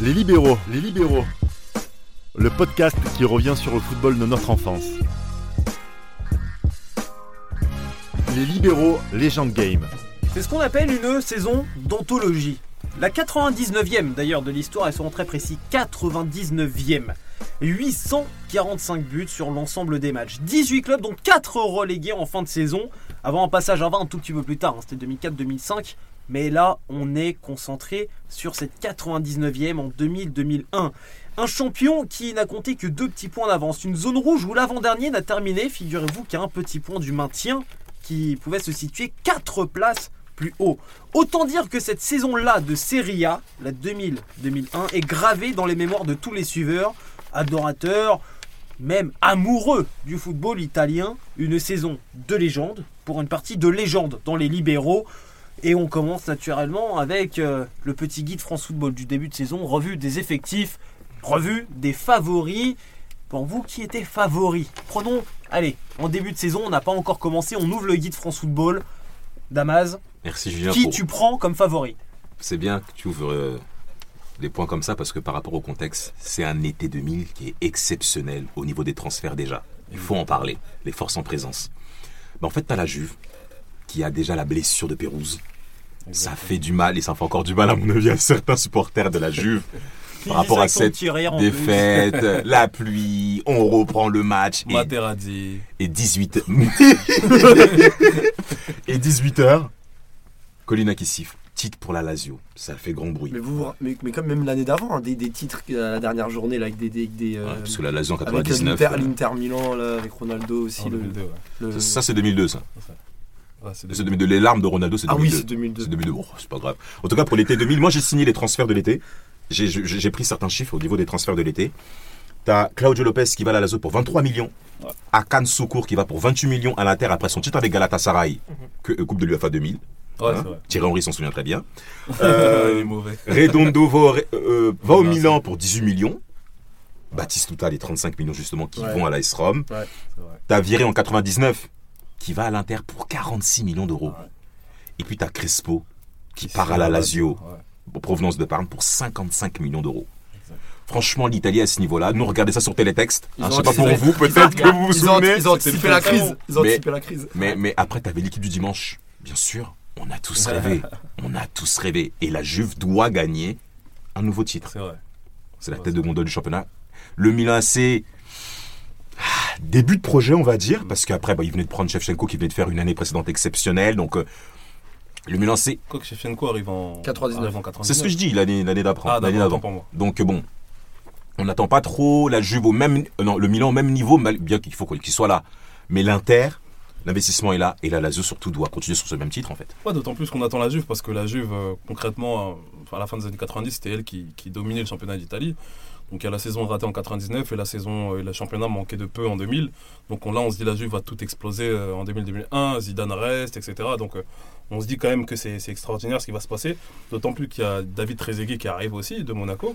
Les libéraux, les libéraux. Le podcast qui revient sur le football de notre enfance. Les libéraux, Legend Game. C'est ce qu'on appelle une saison d'anthologie. La 99e d'ailleurs de l'histoire, et seront très précis, 99e. 845 buts sur l'ensemble des matchs. 18 clubs, dont 4 relégués en fin de saison, avant un passage à 20 un tout petit peu plus tard, hein, c'était 2004-2005. Mais là, on est concentré sur cette 99e en 2000-2001. Un champion qui n'a compté que deux petits points d'avance. Une zone rouge où l'avant-dernier n'a terminé, figurez-vous, qu'à un petit point du maintien qui pouvait se situer 4 places plus haut. Autant dire que cette saison-là de Serie A, la 2000-2001, est gravée dans les mémoires de tous les suiveurs, adorateurs, même amoureux du football italien. Une saison de légende, pour une partie de légende dans les libéraux. Et on commence naturellement avec euh, le petit guide France Football du début de saison, revue des effectifs, revue des favoris. Pour vous, qui était favori Prenons, allez, en début de saison, on n'a pas encore commencé, on ouvre le guide France Football. Damaz, Merci Julien. qui pour- tu prends comme favori? C'est bien que tu ouvres euh, les points comme ça parce que par rapport au contexte, c'est un été 2000 qui est exceptionnel au niveau des transferts déjà. Il faut en parler, les forces en présence. En fait, tu as la Juve qui a déjà la blessure de Pérouse. Ça fait du mal et ça fait encore du mal à mon avis à certains supporters de la Juve par rapport à cette défaite, la pluie, on reprend le match et, Materazzi. et 18 et 18 heures. Colina qui siffle. Titre pour la Lazio. Ça fait grand bruit. Mais, vous, mais, mais comme même l'année d'avant, hein, des, des titres à la dernière journée là, avec des, des, des, euh, parce que la Lazio en avec 99. l'Inter, euh, l'Inter Milan là, avec Ronaldo aussi. Le, 2002, ouais. le- ça, ça, c'est 2002 ça. Ouais, c'est 2002. Les larmes de Ronaldo c'est ah 2002. oui, c'est 2002. C'est 2002. Bon, c'est pas grave. En tout cas pour l'été 2000, moi j'ai signé les transferts de l'été. J'ai- pris certains chiffres au niveau des transferts de l'été. T'as Claudio Lopez qui va à la Lazio pour 23 millions. Ouais. Akan Soukour qui va pour 28 millions à l'Inter après son titre avec Galatasaray, que, euh, Coupe de l'UEFA 2000. Ouais, Hein. Thierry Henry s'en souvient très bien. il Euh, est mauvais. Redondo va, au- euh, va au Ouais, Milan pour 18 millions. Baptiste Tuta, les 35 millions justement qui Ouais. vont à l'AS Rome. Vrai. T'as viré en 99 qui va à l'Inter pour 46 millions d'euros. Ouais. Et puis t'as Crespo qui part à la Lazio, Ouais. en provenance de Parme, pour 55 millions d'euros. Franchement, l'Italie à ce niveau-là, nous regardez ça sur Télétexte. Hein, je sais pas pour vous, peut-être que vous vous souvenez. ils ont anticipé la crise. Ils ont Mais- anticipé la crise. Mais, mais après, t'avais l'équipe du dimanche. Bien sûr, on a tous rêvé. on a tous rêvé. Et la Juve doit gagner un nouveau titre. C'est vrai. C'est la tête de gondole du championnat. Le Milan AC, ah, début de projet, on va dire, parce qu'après, bah, il venait de prendre Shevchenko qui venait de faire une année précédente exceptionnelle. Donc, euh, le Milan AC, Quoi que Shevchenko arrive en 99. arrive en 99. c'est ce que je dis l'année d'après. Ah, l'année d'avant. Donc, bon, on n'attend pas trop la Juve au même. euh, non, le Milan au même niveau, mal- bien qu'il faut qu'il soit là. Mais l'Inter, l'investissement est là. Et la Lazio, surtout, doit continuer sur ce même titre, en fait. Ouais, d'autant plus qu'on attend la Juve parce que la Juve, euh, concrètement, euh, à la fin des années 90, c'était elle qui, qui dominait le championnat d'Italie. Donc il y a la saison ratée en 99 et la saison euh, et le championnat manquait de peu en 2000. Donc on, là, on se dit la Juve va tout exploser euh, en 2000-2001, Zidane reste, etc. Donc euh, on se dit quand même que c'est c'est extraordinaire ce qui va se passer. D'autant plus qu'il y a David Trezeguet qui arrive aussi de Monaco.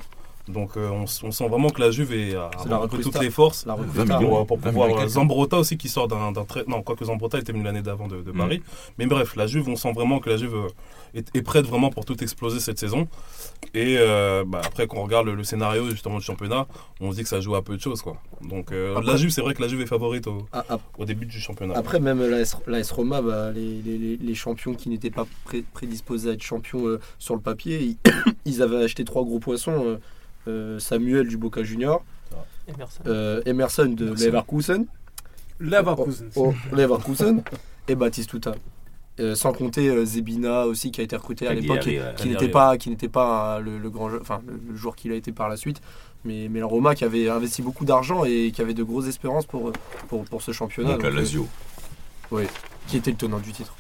Donc euh, on, s- on sent vraiment que la Juve est, a C'est la un peu recrue toutes les forces. La recrue 20 star. millions. Pour, pour 20 pouvoir euh. Zambrota aussi qui sort d'un très non quoique Zambrota était venu l'année d'avant de, de Mm. Paris mais bref la Juve on sent vraiment que la Juve euh, est, est prête vraiment pour tout exploser cette saison et euh, bah, après quand on regarde le, le scénario justement du championnat on se dit que ça joue à peu de choses quoi donc euh, Après- la Juve c'est vrai que la Juve est favorite au, Ah, ah, au début du championnat Après, même l'AS l'AS Roma, bah, les, les- les- les champions qui n'étaient pas pré- prédisposés à être champions euh, sur le papier, ils, ils avaient acheté trois gros poissons Samuel du Boca Junior, euh, Emerson de Emerson. Leverkusen, Leverkusen. oh, Leverkusen et Baptiste Tuta. Euh, sans compter euh, Zebina aussi qui a été recruté à l'époque et qui n'était pas qui n'était pas euh, le, le grand jeu- enfin le, le joueur qu'il a été par la suite mais mais la Roma qui avait investi beaucoup d'argent et qui avait de grosses espérances pour pour, pour ce championnat Donc, la euh, Lazio. qui était le tenant du titre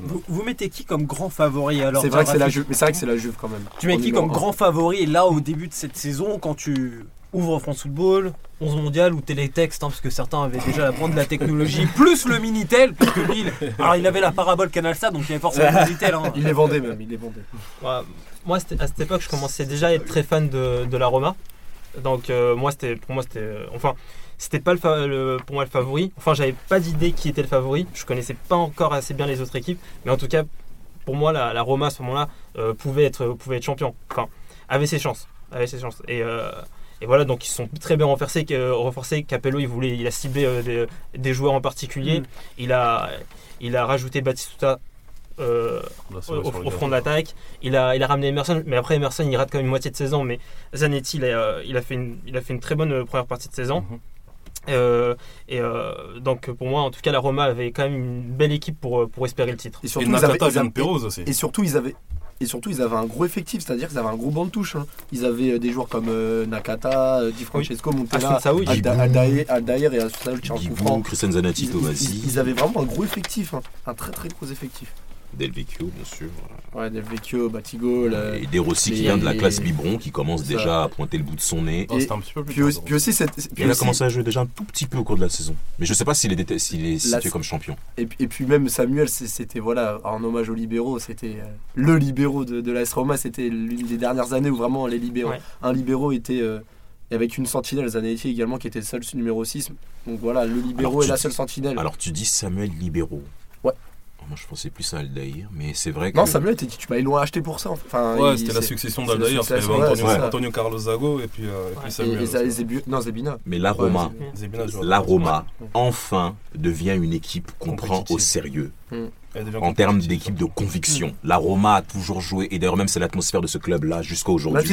Vous, vous mettez qui comme grand favori alors c'est vrai que c'est la Juve mais c'est vrai que c'est la Juve quand même Tu mets qui comme grand favori là au début de cette saison quand tu ouvres France Football, 11 mondial ou télétexte hein, parce que certains avaient déjà la pointe de la technologie plus le Minitel parce que lui il- alors il avait la parabole CanalSat donc il avait forcément le Minitel hein. il les vendait même il les vendait Ouais, moi, à cette époque, je commençais déjà à être très fan de, de la Roma. Donc, euh, moi, c'était, pour moi, c'était, euh, enfin, c'était pas le, pour moi le favori. Enfin, j'avais pas d'idée qui était le favori. Je connaissais pas encore assez bien les autres équipes, mais en tout cas, pour moi, la, la Roma à ce moment-là euh, pouvait être, pouvait être champion. Enfin, avait ses chances. avec ses chances. Et, euh, et voilà, donc ils sont très bien renforcés. renforcés. Capello, il, voulait, il a ciblé euh, des, des joueurs en particulier. Mm. Il, a, il a rajouté Batistuta euh, Là, c'est au, front de l'attaque. Il a, il a ramené Emerson, mais après Emerson, il rate quand même une moitié de saison. Mais Zanetti, il a, il a, fait, une, il a fait une très bonne première partie de saison. Mhm. Euh, et euh, donc pour moi, en tout cas, la Roma avait quand même une belle équipe pour, euh, pour espérer le titre. Et Et surtout, ils avaient, Nakata ils vient de avaient- aussi. et surtout, ils avaient. Et surtout, ils avaient un gros effectif, c'est-à-dire qu'ils avaient un gros banc de touche. hein. Ils avaient des joueurs comme euh, Nakata, Di Francesco, Montella, Alda- Guigou. Aldair et Asun Saoui, tiens, un coup Guigou, franc. Christian Zanetti, Ils, Tomasi, ils- ils avaient vraiment un gros effectif, hein. un très très gros effectif. Del Vecchio, bien sûr. Ouais, Del Vecchio, Batigo, la- Et De Rossi qui vient de la classe biberon, qui commence ça. déjà à pointer le bout de son nez. Oh, C'était un petit peu plus Puis aussi, puis aussi, cette- puis Il a commencé à jouer déjà un tout petit peu au cours de la saison. Mais je sais pas s'il est, s'il est La- situé comme champion. Et, puis- et puis même Samuel, c'était voilà, en hommage aux libéraux, c'était euh, le libéraux de, de l'AS Roma, c'était l'une des dernières années où vraiment les libéraux, Ouais. un libéraux était euh, et avec une sentinelle, Zanetti également qui était le seul numéro 6. Donc voilà, le libéraux Alors, est la seule sentinelle. Alors tu dis Samuel Libéraux. Moi je pensais plus à Aldaïr, mais c'est vrai que. non, Samuel était titulaire, ils l'ont acheté pour ça. Enfin, Ouais, c'était la succession d'Aldaïr, parce qu'il y succession, avait ouais, Antonio. Antonio Carlos Zago et puis, euh, et puis Ouais. et, Samuel. et, Zébu- non, Zebina. Mais la Roma, la. Roma, enfin devient une équipe qu'on prend au sérieux devient en termes d'équipe de conviction. La Roma a toujours joué, et d'ailleurs même c'est l'atmosphère de ce club-là jusqu'à aujourd'hui.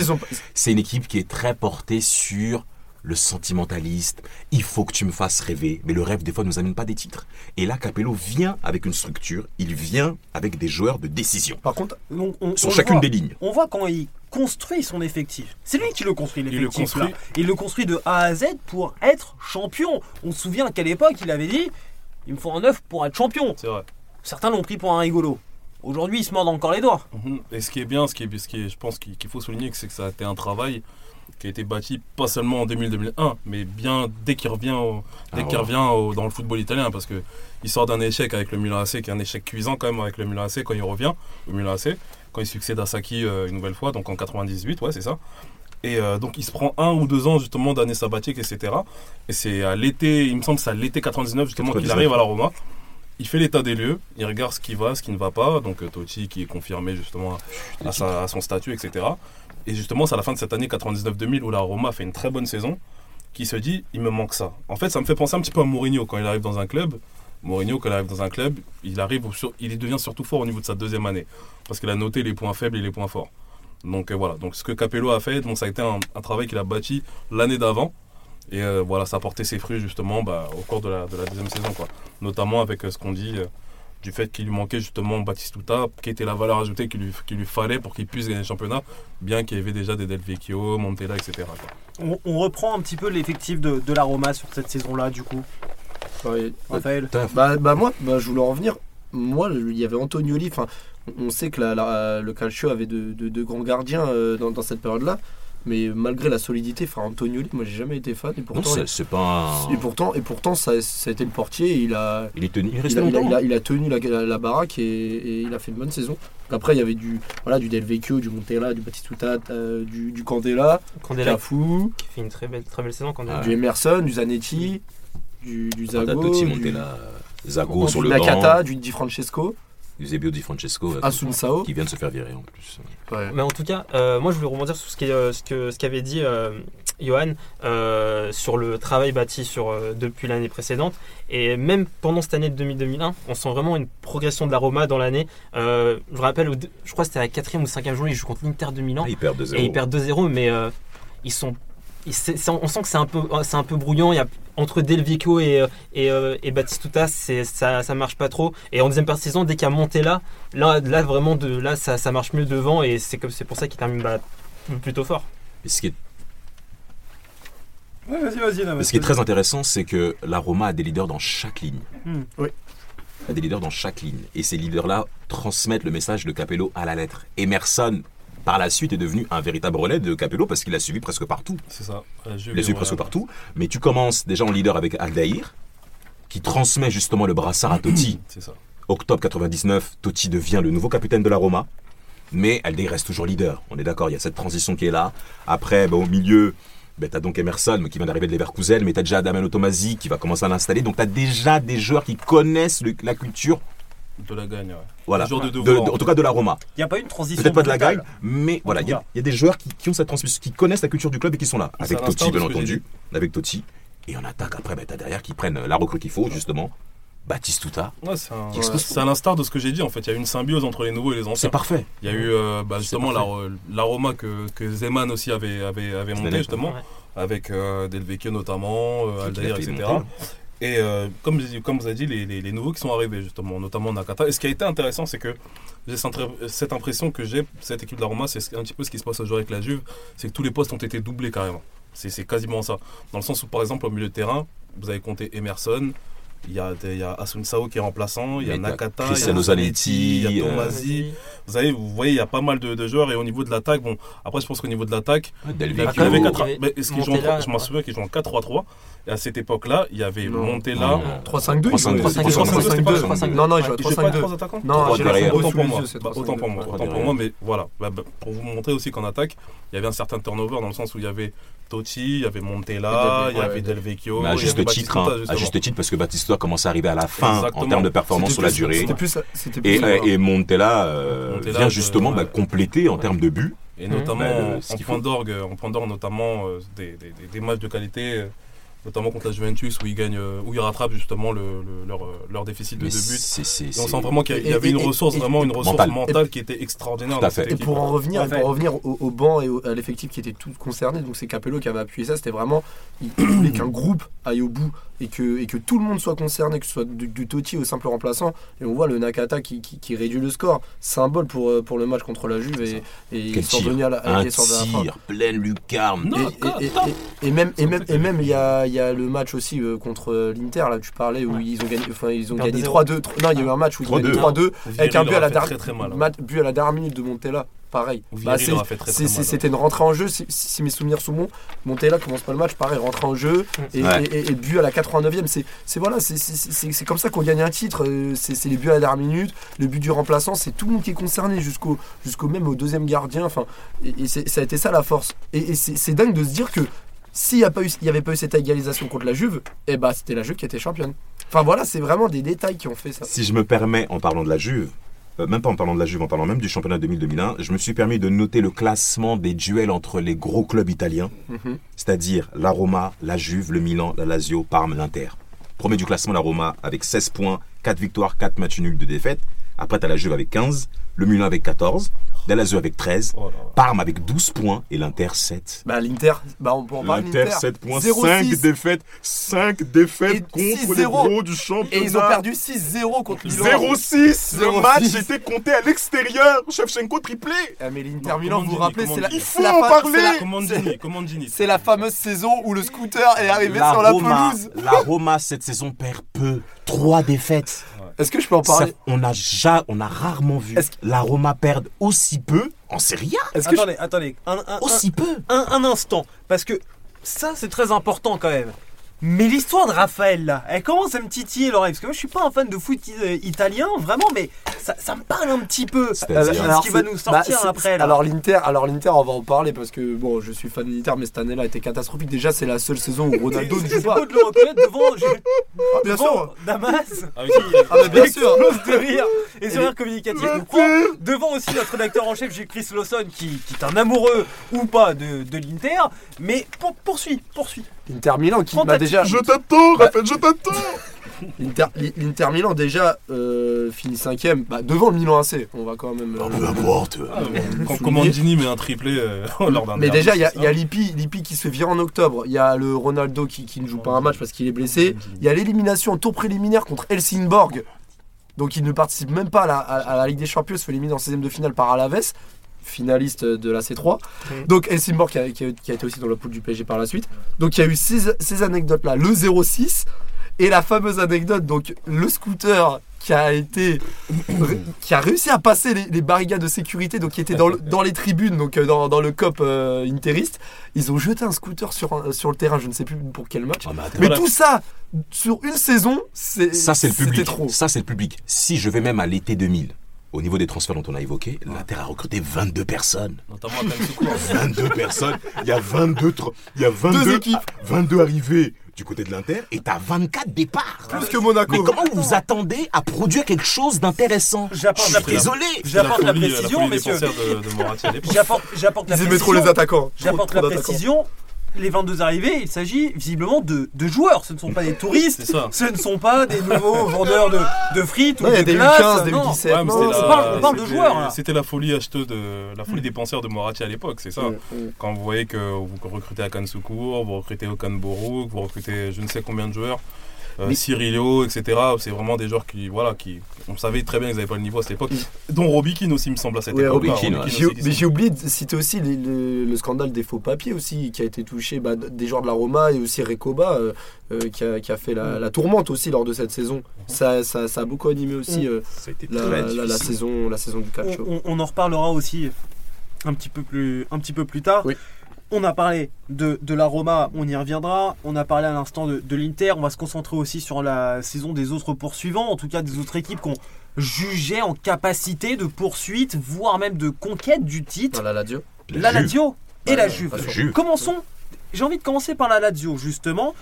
C'est une équipe qui est très portée sur le sentimentaliste. Il faut que tu me fasses rêver. Mais le rêve, des fois, ne nous amène pas des titres. Et là, Capello vient avec une structure. Il vient avec des joueurs de décision. Par contre, on, Sur on chacune voit. des lignes. On voit quand il construit son effectif. C'est lui qui le construit, Il le l'effectif. construit. là. Il le construit de A à Z pour être champion. On se souvient qu'à l'époque, il avait dit il me faut un œuf pour être champion. C'est vrai. Certains l'ont pris pour un rigolo. Aujourd'hui, il se mordent encore les doigts. Mhm. Et ce qui est bien, ce qui est, ce qui est, je pense qu'il qu'il faut souligner, c'est que ça a été un travail qui a été bâti pas seulement en 2000-2001, mais bien dès qu'il revient, au- dès Ah qu'il revient au- dans le football italien, parce que il sort d'un échec avec le Milan AC, qui est un échec cuisant quand même avec le Milan AC quand il revient au Milan AC, quand il succède à Saki euh, une nouvelle fois, donc en 98, ouais c'est ça. Et euh, donc il se prend un ou deux ans justement d'années sabbatiques, etc. Et c'est à l'été, il me semble que c'est à l'été 99 justement qu'il 99. arrive à la Roma. Il fait l'état des lieux, il regarde ce qui va, ce qui ne va pas. Donc euh, Totti qui est confirmé justement à, sa- à son statut, etc. Et justement, c'est à la fin de cette année 99-2000 où la Roma fait une très bonne saison, qui se dit, il me manque ça. En fait, ça me fait penser un petit peu à Mourinho quand il arrive dans un club. Mourinho, quand il arrive dans un club, il arrive, sur- il devient surtout fort au niveau de sa deuxième année, parce qu'il a noté les points faibles et les points forts. Donc euh, voilà. Donc ce que Capello a fait, ça a été un, travail qu'il a bâti l'année d'avant. Et euh, voilà, ça a porté ses fruits justement bah, au cours de la, de la deuxième saison. Notamment avec euh, ce qu'on dit du fait qu'il lui manquait justement Batistuta, qui était la valeur ajoutée qu'il lui, qu'il lui fallait pour qu'il puisse gagner le championnat, bien qu'il y avait déjà des Del Vecchio, Montella, etc. On, on reprend un petit peu l'effectif de, de la Roma sur cette saison-là, du coup. ouais, Raphaël. Bah, bah moi, bah, je voulais en venir. Moi, il y avait Antonioli. Enfin, on sait que la- la- le Calcio avait de, de- de grands gardiens euh, dans, dans cette période-là. Mais malgré la solidité, enfin, Antonioli, moi, j'ai jamais été fan. Et Non, pourtant, c'est c'est pas un- et pourtant, et pourtant ça, ça a été le portier. et il a, Il est tenu. Il il a, il a- il a- il a tenu la, la- la baraque et, et il a fait une bonne saison. Après, il y avait du, voilà, du Del Vecchio, du Montella, du Batistuta, euh, du, du Candela, Candela Cafu, qui fait une très belle, très belle saison. Candela. Du Emerson, du Zanetti, du, du Zago, Totti, du, Montella, Zago du sur le Nakata, banc, du Di Francesco, Eusebio Di Francesco, euh, qui vient de se faire virer en plus. Ouais. Mais en tout cas, euh, moi je voulais rebondir sur ce est, euh, ce que ce qu'avait dit euh, Johan euh, sur le travail bâti sur, euh, depuis l'année précédente. Et même pendant cette année de 2000-2001, on sent vraiment une progression de la Roma dans l'année. Euh, je me rappelle, je crois que c'était à la quatrième ou cinquième journée, ils jouent contre l'Inter de Milan. Ah, il perd 2-0. et ils perdent 2-0, mais euh, ils sont. Ils- c'est- c'est- on sent que c'est un peu, c'est un peu brouillant. Il y a, entre Del Vecchio et, euh, et, euh, et Batistuta, c'est, ça, ça marche pas trop. Et en deuxième partie de saison, dès qu'il y a Montella, là, là vraiment, de, là, ça, ça marche mieux devant. Et c'est, comme, c'est pour ça qu'il termine bah, plutôt fort. Et ce qui est Ouais, vas-y, vas-y. Mais ce qui est très intéressant, c'est que la Roma a des leaders dans chaque ligne. Hmm. Oui. A des leaders dans chaque ligne. Et ces leaders-là transmettent le message de Capello à la lettre. Emerson, par la suite, est devenu un véritable relais de Capello parce qu'il l'a suivi presque partout. C'est ça. Juve Il l'a suivi presque partout. Mais tu commences déjà en leader avec Aldaïr, qui transmet justement le brassard à Totti. C'est ça. Octobre 99, Totti devient le nouveau capitaine de la Roma. Mais Aldaïr reste toujours leader. On est d'accord, il y a cette transition qui est là. Après, ben, au milieu, ben, tu as donc Emerson qui vient d'arriver de Leverkusen, mais tu as déjà Damiano Tomasi qui va commencer à l'installer. Donc tu as déjà des joueurs qui connaissent le- la culture De la gagne, ouais. Voilà. De De- de- en tout cas de la Roma. Il n'y a pas une transition. Peut-être pas de la gagne, mais voilà, il y, y a des joueurs qui, qui ont cette transmission, qui connaissent la culture du club et qui sont là. C'est Avec Totti, bien entendu. Avec Totti. Et en attaque, après, bah, t'as derrière qui prennent la recrue qu'il faut, justement. Baptiste Ouais, c'est c'est à l'instar de ce que j'ai dit en fait. Il y a eu une symbiose entre les nouveaux et les C'est anciens. parfait. Il y a eu euh, bah, justement l'aroma que, que Zeman aussi avait, avait, avait monté justement, ouais. avec euh, Del Vecchio notamment, euh, Aldair, etc. monter. Et euh, comme, comme vous avez dit, les, nouveaux qui sont arrivés justement, notamment Nakata. Et ce qui a été intéressant, c'est que j'ai cette, impression que j'ai, cette équipe de la Roma, c'est un petit peu ce qui se passe aujourd'hui avec la Juve, c'est que tous les postes ont été doublés carrément. C'est quasiment ça. Dans le sens où par exemple au milieu de terrain, vous avez compté Emerson, il y a, des- il y a Asun Sao qui est remplaçant, il y a Nakata, il y a Cristiano Zanetti, il y a euh, Tomasi. Vous savez, vous voyez, il y a pas mal de, de joueurs et au niveau de l'attaque, bon, après je pense qu'au niveau de l'attaque, il y avait je m'en souviens qu'il joue en 4-3-3 et à cette époque-là, il y avait. Montella. Non. 3-5-2 3-5-2, il jouait. c'était 3-5-2. 3-5-2. Non, non, il Ah, jouait il jouait pas avec 3-5-2. trois attaquants Non, Autant pour moi, yeux, c'est Bah, 3-5-2. autant pour moi, Trois autant pour derrière. moi, mais voilà. Bah, bah, pour vous montrer aussi qu'en attaque, il y avait un certain turnover dans le sens où il y avait Totti, il y avait Montella, il y avait Del- Vecchio, Mais à il y juste avait titre, hein, à juste titre parce que Baptista commence à arriver à la fin Exactement. en termes de performance sur la plus- durée. C'était plus. Et, plus. euh, et Montella euh, Montella, vient justement bah, ouais. compléter en termes de but. Et notamment Bah, le- en- ce en point d'orgue, en point d'orgue notamment euh, des, des- des- des matchs de qualité, euh, notamment contre la Juventus où ils gagnent, euh, où ils rattrapent justement le, le- leur, euh, leur déficit de deux buts. c'est- c'est- Et on sent vraiment qu'il y il avait et- une et- ressource, et- vraiment une ressource Mentale. mentale qui était extraordinaire. Dans cette. Et pour en revenir, Ouais. pour en revenir au, au banc et au- à l'effectif qui était tout concerné, donc c'est Capello qui avait appuyé ça, c'était vraiment, il il voulait qu'un groupe aille au bout et que, et que tout le monde soit concerné, que ce soit du, du Totti au simple remplaçant. Et on voit le Nakata qui, qui, qui réduit le score, symbole pour, euh, pour le match contre la Juve et, et Quel ils sont tir. revenus à la, Un tir, pleine lucarne. Non. Et, et- et- et même et même et même il y a, il y a le match aussi euh, contre euh, l'Inter là tu parlais où ils ont gagné enfin ils ont gagné 2-0. 3-2 3 non il y a eu un match où ils ont gagné 3-2. 3-2 avec un but à la dernière hein. but à la dernière minute de Montella pareil Bah, hein. c'était une rentrée en jeu si, si- si mes souvenirs sont bons Montella commence pas le match pareil rentrée en jeu et, Ouais. et, et- et but à la 89e c'est c'est voilà c'est- comme ça qu'on gagne un titre euh, c'est les buts à la dernière minute le but du remplaçant c'est tout le monde qui est concerné jusqu'au jusqu'au même au deuxième gardien enfin et, ça a été ça la force et, c'est dingue de se dire que s'il n'y avait pas eu cette égalisation contre la Juve, eh bah c'était la Juve qui était championne. Enfin voilà, c'est vraiment des détails qui ont fait ça. Si je me permets, en parlant de la Juve, euh, même pas en parlant de la Juve, en parlant même du championnat 2000-2001, je me suis permis de noter le classement des duels entre les gros clubs italiens, Mhm. c'est-à-dire la Roma, la Juve, le Milan, la Lazio, Parme, l'Inter. Premier du classement, la Roma avec 16 points, 4 victoires, 4 matchs nuls de défaite. Après, tu as la Juve avec 15, le Milan avec 14, la Lazio avec 13, Oh là là. Parme avec 12 points et l'Inter 7. Bah l'Inter, bah on peut en parler L'Inter l'Inter. 7 points, 0-6. 5 défaites, 5 défaites Et contre les 6-0. gros du championnat. Et ils ont perdu 6-0 contre Milan. 0-6 Le 0-6. match était compté à l'extérieur. Shevchenko triplé. Ah, mais l'Inter Milan, vous vous rappelez, c'est la, Comandini. Il c'est faut la en fa- parler. c'est la- Commandini, Commandini. C'est la fameuse saison où le scooter est arrivé sur la pelouse. la Roma cette saison perd peu. 3 défaites. Est-ce que je peux en Ça, parler on, a ja- on a rarement vu Est-ce la Roma perdre aussi peu en Serie A. Je- Attendez, attendez, un, un- Aussi peu. un- un instant, parce que ça c'est très important quand même. Mais l'histoire de Raphaël là, elle commence à me titiller l'oreille, parce que moi je suis pas un fan de foot euh, italien, vraiment, mais ça, ça me parle un petit peu. C'est-à-dire ce Alors, qui va c'est- nous sortir bah, c'est- après là. Alors l'Inter, alors l'Inter, on va en parler parce que bon, je suis fan de l'Inter, mais cette année-là a été catastrophique. Déjà, c'est la seule saison où Ronaldo ne c'est joue pas. beau de le reconnaître devant, Ah, bien devant sûr. Damas. Avec- Ah bah bien sûr. explose de rire et ce rire communicatif. Devant aussi notre rédacteur en chef, j'ai Chris Lawson, qui, qui est un amoureux ou pas de, de l'Inter. Mais pour, poursuis, poursuis. Inter Milan qui bah, ta déjà Je t'attends, Raphaël, je t'attends. l'Inter l'Inter Milan déjà euh, finit cinquième bah, devant le Milan AC. On va quand même. euh, peu importe. Ah, bon, Quand Souligner. Commandini met un triplé euh, lors d'un Mais derby, déjà, il y a, y a. Lippi, Lippi qui se fait virer en octobre. Il y a le Ronaldo qui, qui ne joue pas un match parce qu'il est blessé. Il y a l'élimination au tour préliminaire contre Helsingborg. Donc il ne participe même pas à la, à- à la Ligue des Champions. Il se fait éliminer en 16 de finale par Alaves, finaliste de la C3. Mhm. Donc Helsingborg qui a, qui a- qui a été aussi dans la poule du PSG par la suite. Donc il y a eu ces, ces anecdotes-là. Le 06 et la fameuse anecdote, donc le scooter qui a été qui a réussi à passer les, les barricades de sécurité donc qui était dans, le- dans les tribunes donc euh, dans, dans le cop euh, interiste ils ont jeté un scooter sur, le terrain je ne sais plus pour quel match Ah, mais attends. mais Voilà. tout ça sur une saison c'est Ça, c'est le c'était public. trop Ça, c'est le public. Si je vais même à l'été 2000, au niveau des transferts dont on a évoqué, l'Inter a recruté 22 personnes. Notamment à Kansuku. 22 personnes. Il y a 22, tr- il y a 22, Deux équipes. 22 arrivées du côté de l'Inter et t'as 24 départs. Plus que Monaco. Mais comment vous vous attendez à produire quelque chose d'intéressant J'apporte la, désolé. j'apporte la précision, messieurs. J'apporte, j'apporte la Ils aimaient trop précision. les attaquants. J'apporte la précision. Les 22 arrivés, il s'agit visiblement de, de joueurs. Ce ne sont pas des touristes. Ce ne sont pas des nouveaux vendeurs de, de frites ou Non, de des glaces. U15, des non. U17. Ouais, on on parle de joueurs. C'était la folie acheteuse de la folie des penseurs de Moratti à l'époque, c'est ça. Quand vous voyez que vous recrutez Akan Soukour, vous recrutez Okan Borouk, vous recrutez je ne sais combien de joueurs, euh, Mais- Cyrilio, etc. C'est vraiment des joueurs qui, voilà, qui, on savait très bien qu'ils n'avaient pas le niveau à cette époque. Dont Robikin aussi, il me semble, à cette Ouais, époque. Robikin, ouais. J'ai- Mais j'ai oublié de citer aussi les- le, le scandale des faux papiers aussi qui a été touché bah, des joueurs de la Roma et aussi Recoba euh, euh, qui, a, qui a fait la, la tourmente aussi lors de cette saison. Ça, ça, ça a beaucoup animé aussi euh, Ça a été la, saison, la saison du on, calcio. on- on en reparlera aussi un petit peu plus, un petit peu plus tard. Oui. On a parlé de, de la Roma, on y reviendra. On a parlé à l'instant de, de l'Inter. On va se concentrer aussi sur la saison des autres poursuivants, en tout cas des autres équipes qu'on jugeait en capacité de poursuite, voire même de conquête du titre. La Lazio. La. Lazio et Ouais, la ouais, Juve. Commençons. J'ai envie de commencer par la Lazio justement.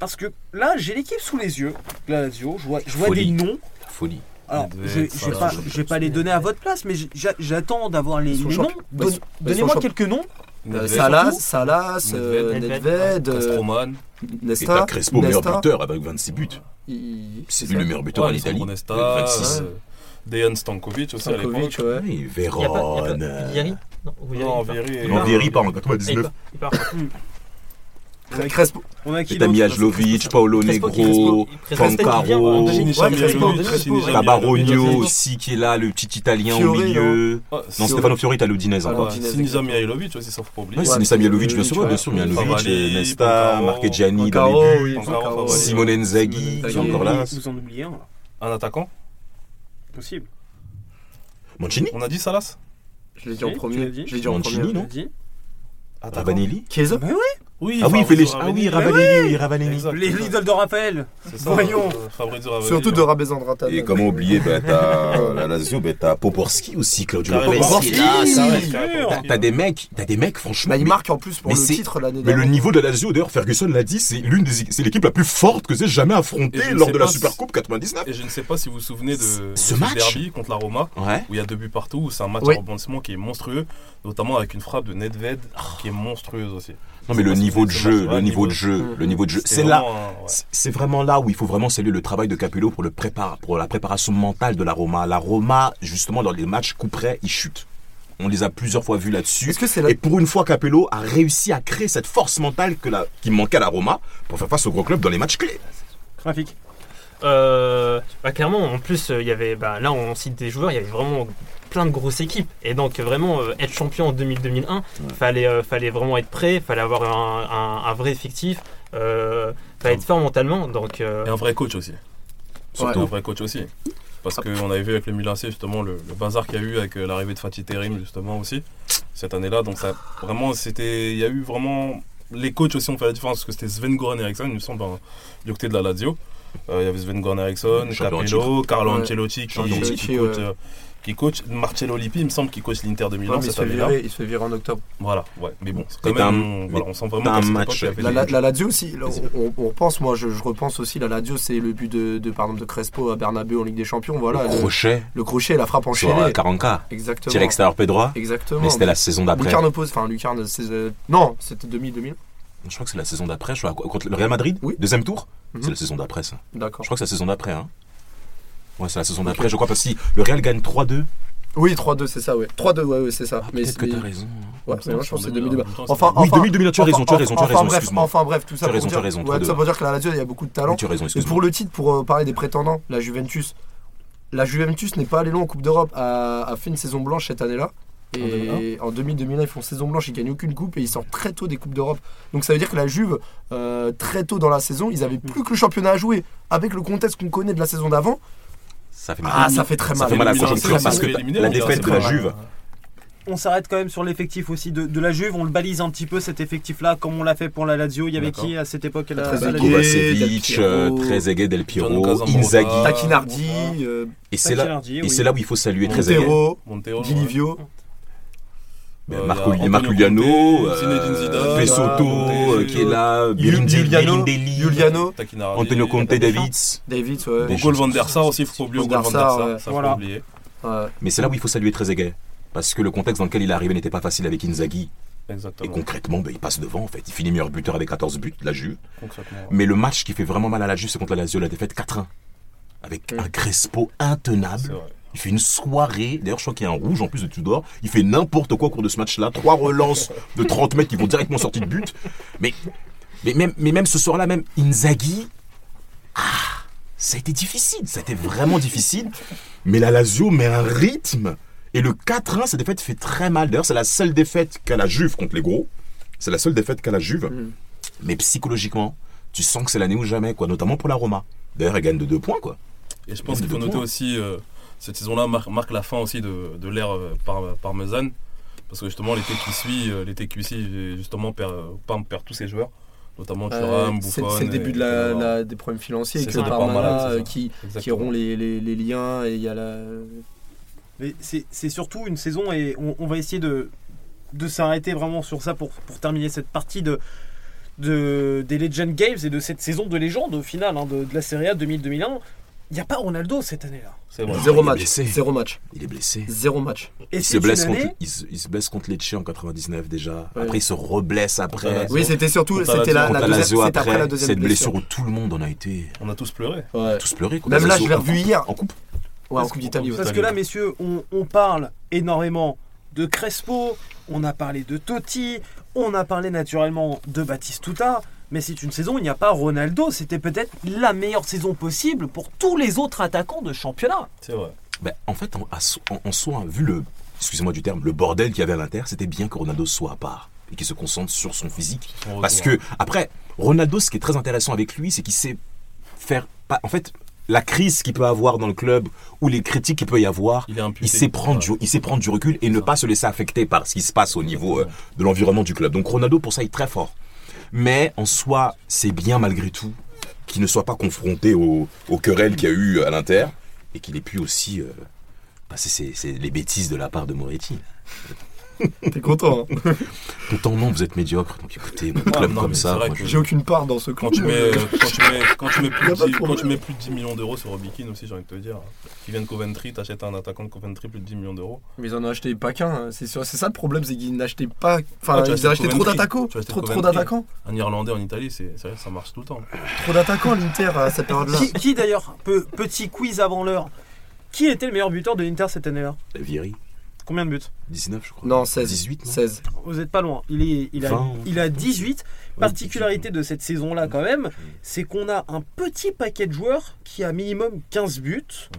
Parce que là, j'ai l'équipe sous les yeux. La Lazio, je vois, je vois Folie. des noms. La folie. Alors, je je vais pas, les donner à votre place, mais j'a- j'attends d'avoir les, noms. bah, bah, Donnez-moi quelques noms. Euh, Nedved, Salas, surtout. Salas, euh, Nedved, Nedved, euh, Et Nesta. t'as Crespo, meilleur Nesta. buteur avec 26 buts. C'est lui le meilleur buteur en Italie. Alessandro Nesta, avec 26. euh, Dejan Stankovic aussi à l'époque. ouais. Oui, pas, pas Véron. Vieri Non, Vieri, Non, il part. Vieri. Il Non, part. Vieri part en Il 99. part, il part. Crespo. On a qui t'as Mijalovic, Paolo Negro, Pancaro, 2000. Sinisa Ouais, Crespo, Mihailovic, Crespo, Sinisa ouais. Tabarogno aussi qui est là, le petit italien au milieu. Ah, Non, Sinisa- Stefano Fiori, t'as l'Udinese Ah, encore. Sinisa Mihailovic aussi, ça faut pas oublier. Sinisa Mihailovic, bien sûr, bien sûr. Mihailovic, Nesta, Marchegiani dans les buts. Simone est encore là. Vous en oubliez un, là. Un attaquant Possible. Mancini On a dit Salas Je l'ai dit en premier. Je l'ai dit en Mancini, premier. non Vas-y. Attaquant Ravanelli Chiesa Mais oui, Oui, Ah oui, il fait les. Ah oui, Ravanelli. Ravanelli, Ravanelli. Exact. les l'idole de Raphaël. Ça, Voyons. euh. Surtout de Rabezandra Et comment oublier, bah, t'as la Lazio, bah, t'as Poporski aussi, Claudio Carrément. Poporski. Oui. T'as- des mecs, t'as des mecs, franchement. Bah, il marque en plus pour mais le titre l'année Mais le niveau de la Lazio, d'ailleurs, Ferguson l'a dit, c'est l'une des, c'est l'équipe la plus forte que j'ai jamais affrontée lors de la Supercoupe 99. Et je ne sais pas si vous vous souvenez de, Ce- de ce match derby contre la Roma, où il y a deux buts partout, où c'est un match Oui. à rebondissement qui est monstrueux, notamment avec une frappe de Nedved qui est monstrueuse aussi. Non, mais le C'est niveau de jeu, le niveau de jeu, le niveau de jeu, c'est là. C'est- vraiment là où il faut vraiment saluer le travail de Capello pour, le prépar pour la préparation mentale de la Roma. La Roma, justement, dans les matchs coup près, ils chutent. On les a plusieurs fois vus là-dessus. Est-ce que c'est la... Et pour une fois, Capello a réussi à créer cette force mentale que la, qui manquait à la Roma pour faire face au gros club dans les matchs clés. Graphique. Euh, bah, clairement, en plus, euh, il y avait, bah, là on cite des joueurs, il y avait vraiment plein de grosses équipes. Et donc, vraiment, euh, être champion en 2000-2001, fallait, euh, fallait vraiment être prêt, fallait avoir un, un- un vrai effectif, euh, fallait être fort mentalement. Donc, euh, Et un vrai coach aussi. Surtout Ouais. un vrai coach aussi. Parce qu'on avait vu avec le Milan justement le, le bazar qu'il y a eu avec l'arrivée de Fatih Terim justement aussi cette année-là. Donc ça vraiment c'était il y a eu vraiment les coachs aussi ont fait la différence parce que c'était Sven Goran Eriksson il me semble hein, du côté de la Lazio. Euh, il y avait Sven Goran Eriksson, Capello, Carlo Ouais. Ancelotti qui, Champion qui titre, coach ouais. euh, qui coach Marcello Lippi il me semble qui coach l'Inter de Milan Ouais, mais il, se cette fait année-là. virer, il se fait virer en octobre. Voilà ouais mais bon c'est quand même un- on, voilà, on sent vraiment t'as qu'à un match- La, la, Lazio aussi, là, on, on repense, moi je, je repense aussi, la Lazio c'est le but de, de, par exemple, de Crespo à Bernabeu en Ligue des Champions, voilà, le le, crochet le crochet, la frappe sur enchaînée. euh, Caranca. Exactement. Tir extérieur pied droit. Exactement. Mais c'était la saison d'après. Lucarne oppose, enfin Lucarne, c'est, euh, non, c'était 2000-2000, Je crois que c'est la saison d'après. Je crois contre le Real Madrid. Oui. Deuxième tour. Mhm. C'est la saison d'après ça. d'accord. Je crois que c'est la saison d'après. Hein. Ouais, c'est la saison d'après. Je crois parce que si le Real gagne 3-2. Oui, 3-2, c'est ça, ouais. 3-2, ouais, ouais, c'est ça. Ah, mais Peut-être que t'as raison. Ouais, mais moi je pense que c'est 2000 En même temps, c'est Enfin, Oui, enfin, 2000, 2000, tu as raison, tu as raison, tu as enfin, raison, bref, excuse-moi. enfin bref, tout ça Tu as pour raison, dire, tu as raison, ça pour dire que la Lazio, il y a beaucoup de talent. Tu as raison, Et pour le titre, pour euh, parler des prétendants, la Juventus, la Juventus n'est pas allée loin en Coupe d'Europe, a, a fait une saison blanche cette année-là. Et en 2000-2001, ils font saison blanche, ils gagnent aucune coupe et ils sortent très tôt des Coupes d'Europe. Donc ça veut dire que la Juve, euh, très tôt dans la saison, ils avaient plus que le championnat à jouer. Avec le contexte qu'on connaît de la saison d'avant, Ça fait mal. ah, ça fait très Ça mal. fait mal à la conjoncture parce que éliminé, la défaite de la. Juve. On s'arrête quand même sur l'effectif aussi de, de la Juve. On le balise un petit peu cet effectif-là, comme on l'a fait pour la Lazio. Il y avait qui à cette époque la, Kovacevic, Del euh, Piero, Trezeguet, Del Piero. Inzaghi. Taquinardi, euh, Et c'est là, où il faut saluer Trezeguet. Montero. Ben, Euh, Marco- il y a Marco Antonio Liano, Conte, euh, Soto euh, qui est là, Giuliano, Antonio Conte, Davids. David, ouais. Gol Van der Sar aussi, faut pas oublier Gol Van der Sar, ça faut oublier. Ouais. Mais c'est là où il faut saluer Trezeguet. Parce que le contexte dans lequel il est arrivé n'était pas facile avec Inzaghi. Et Exactement. concrètement, ben, il passe devant en fait. Il finit meilleur buteur avec 14 buts, la Juve. Mais le match qui fait vraiment mal à la Juve, c'est contre la Lazio, la défaite 4-1. Avec Mm. un Crespo C'est intenable. Il fait une soirée. D'ailleurs, je crois qu'il y a un rouge en plus de Tudor. Il fait n'importe quoi au cours de ce match-là. Trois relances de 30 mètres qui vont directement sortir de but. Mais, mais, même, mais même ce soir-là, même Inzaghi. Ah, ça a été difficile. Ça a été vraiment difficile. Mais la Lazio met un rythme. Et le 4-1, cette défaite fait très mal. D'ailleurs, c'est la seule défaite qu'a la Juve contre les gros. C'est la seule défaite qu'a la Juve. Mm. Mais psychologiquement, tu sens que c'est l'année ou jamais, quoi. Notamment pour la Roma. D'ailleurs, elle gagne de deux points, quoi. Et je pense qu'il faut noter points. aussi, euh, cette saison-là mar- marque la fin aussi de, de l'ère euh, par, parmesane. Parce que justement, l'été qui suit, euh, l'été qui suit, justement, perd, euh, Parme perd tous ses joueurs. Notamment Euh, Thuram, c'est le début et- de la, et- la- des problèmes financiers Parmala, euh, qui, qui les, les, les liens et il y a la. Mais c'est c'est surtout une saison et on, on va essayer de, de s'arrêter vraiment sur ça pour, pour terminer cette partie de, de, des Legend Games et de cette saison de légende au final hein, de, de la Serie A 2000-2001. Il n'y a pas Ronaldo cette année-là. C'est vrai. Zéro il match. Zéro match. Il est blessé. Zéro match. Et Il se, blesse contre, il, se, il se blesse contre Lecce en 99 déjà. Ouais. Après, il se reblesse après. Oui, c'était surtout. C'était la, la la deuxième. C'était après la après, deuxième cette blessure blessure. où tout le monde en a été On a tous pleuré. Ouais. tous pleurés. contre Même là, je l'ai revu hier. En coupe. Ouais, en Coupe d'Italie. Parce que là, messieurs, on, on parle énormément de Crespo, on a parlé de Totti, on a parlé naturellement de Batistuta, mais c'est une saison où il n'y a pas Ronaldo. C'était peut-être la meilleure saison possible pour tous les autres attaquants de championnat. C'est vrai. Ben, en fait, en, soi, vu le, excusez-moi du terme, le bordel qu'il y avait à l'Inter, c'était bien que Ronaldo soit à part et qu'il se concentre sur son physique. Parce que, après, Ronaldo, ce qui est très intéressant avec lui, c'est qu'il sait faire. Pas, en fait, la crise qu'il peut avoir dans le club ou les critiques qu'il peut y avoir, Il est imputé. il sait, prendre Ouais. du, il sait prendre du recul et ne ça. pas se laisser affecter par ce qui se passe au niveau euh, de l'environnement du club. Donc Ronaldo, pour ça, il est très fort. Mais en soi, c'est bien malgré tout qu'il ne soit pas confronté aux, querelles qu'il y a eu à l'Inter et qu'il ait pu aussi euh, passer ses- les bêtises de la part de Moretti. T'es content. hein. Pourtant, non, vous êtes médiocre, donc écoutez, mon Ah, club non, comme ça. je- J'ai aucune part dans ce Quand club. tu mets, quand tu mets, quand tu mets plus de pas de 10, quand problème. tu mets plus de 10 millions d'euros sur Robikin aussi, j'ai envie de te dire, qui vient de Coventry, t'achètes un attaquant de Coventry plus de 10 millions d'euros. Mais ils en ont acheté pas qu'un. hein. C'est ça le problème, c'est qu'ils n'achetaient pas. Enfin, Ah, tu as ils ont acheté trop d'attaquants. Trop, d'attaquants. Un Irlandais en Italie, c'est ça marche tout le temps. Trop d'attaquants à l'Inter à cette période-là. Qui, qui, d'ailleurs, petit quiz avant l'heure, qui était le meilleur buteur de l'Inter cette année-là? Vieri, Combien de buts 19, je crois. Non, 16. 18, non 16. Vous n'êtes pas loin. Il, est, il, a, 20. il a 18. Particularité de cette saison-là, quand même, c'est qu'on a un petit paquet de joueurs qui a minimum 15 buts.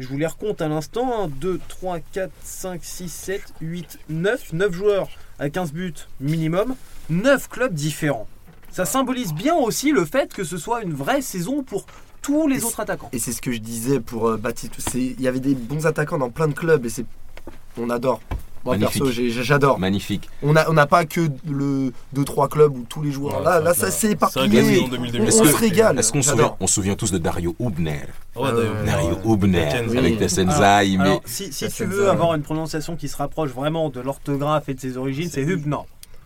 Je vous les recompte à l'instant 1, 2, 3, 4, 5, 6, 7, 8, 9. 9 joueurs à 15 buts minimum. 9 clubs différents. Ça symbolise bien aussi le fait que ce soit une vraie saison pour tous les Et autres attaquants. Et c'est ce que je disais pour euh, Baptiste. Il y avait des bons attaquants dans plein de clubs et c'est. On adore. Moi Magnifique. perso, j'adore. Magnifique. On n'a on pas que le 2-3 clubs où tous les joueurs. Ouais, là, ça la- éparpillé. On, 2000, on Est-ce se régale. Est-ce qu'on se souvient, on se souvient tous de Dario Hubner Ouais, Euh, Dario euh, Hubner avec oui. Tessenzaï, mais Alors, si, tu veux avoir une prononciation qui se rapproche vraiment de l'orthographe et de ses origines, c'est C'est Hübner.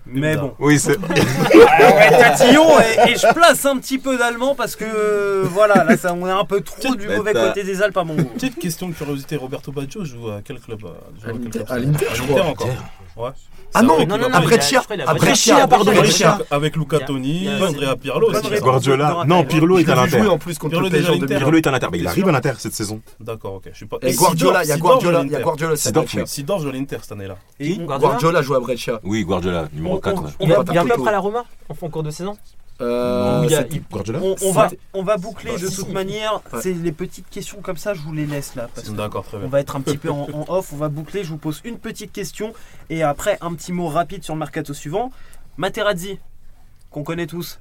Mais bon. oui, c'est Ouais, tatillon et, et je place un petit peu d'allemand parce que euh, voilà, là ça, on est un peu trop du mauvais côté des Alpes à mon goût. Petite question de curiosité, Roberto Baggio joue à quel club euh, joue À quel l'Inter- club, à ça l'Inter, À je crois. encore. Ouais. Ah non, non, non, après il a- Chia, après Brescia, Chia, pardon. Brescia. Avec Luca Toni, Il y Andrea Pirlo aussi. Guardiola. Non, Pirlo est à l'Inter. en plus contre Pirlo le PSG déjà en Inter. 2000. Pirlo est à l'Inter, mais il arrive à l'Inter cette saison. D'accord, ok. Je suis pas. Et Guardiola, il y a Guardiola, à il y a. Guardiola. Sidorf, c'est oui. Sidorf joue à l'Inter cette année-là. Guardiola joue à Brescia. Oui, Guardiola, numéro On- 4. on- Il il a peu tôt. près la Roma en, en cours de saison Euh, il y a- Guardiola on, on va, on va boucler de Si, toute manière. Ouais. C'est les petites questions comme ça, je vous les laisse là. D'accord, très on bien. va être un petit peu en, en off, on va boucler. Je vous pose une petite question et après un petit mot rapide sur le mercato suivant. Materazzi, qu'on connaît tous.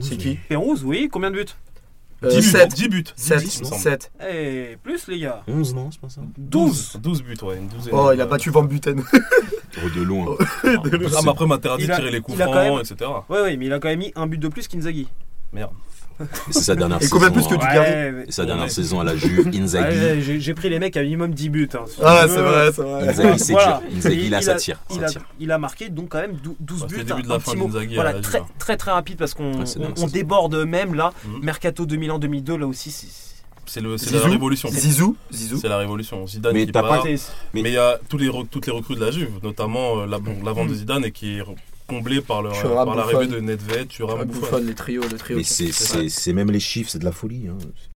C'est qui Pérouse, oui, combien de buts? 10 Euh, buts. 7. 10 buts. 7. 10, il me semble. 7. Eh, plus les gars 11, non, c'est pas ça 12 12 buts, ouais. Une douzaine. Oh, il a battu Van Buten. Oh, de loin. Ah, mais après, Il a- tirait les coups il a quand francs, même- etc. Ouais, ouais, mais il a quand même mis un but de plus qu'Inzaghi. Merde. C'est sa dernière Et saison. plus que hein. du Ouais, mais- Et sa dernière Ouais. saison à la Juve, Inzaghi. Ouais, j'ai pris les mecs à minimum 10 buts. hein. Ah, c'est vrai, c'est vrai. Inzaghi, c'est Voilà. Inzaghi, là, il ça a- tire. Il Ça a, tire. il a marqué donc quand même dou- 12 Bah, buts. début de la fin Voilà, très, hein. très très rapide parce qu'on on- on déborde même là. Mhm. Mercato 2001-2002 là aussi. c'est- C'est le- c'est Zizou la révolution. Zizou, Zizou. C'est la révolution. Zidane Mais qui t'as part. pas- Mais- il y a tous les, toutes les recrues de la Juve, notamment euh, la, bon, la vente de Zidane et qui est comblée par, le- Thuram, par l'arrivée de Nedved, Thuram, Buffon. Buffon, les trios, le trio. Mais c'est- c'est c'est c'est même les chiffres, c'est de la folie. hein.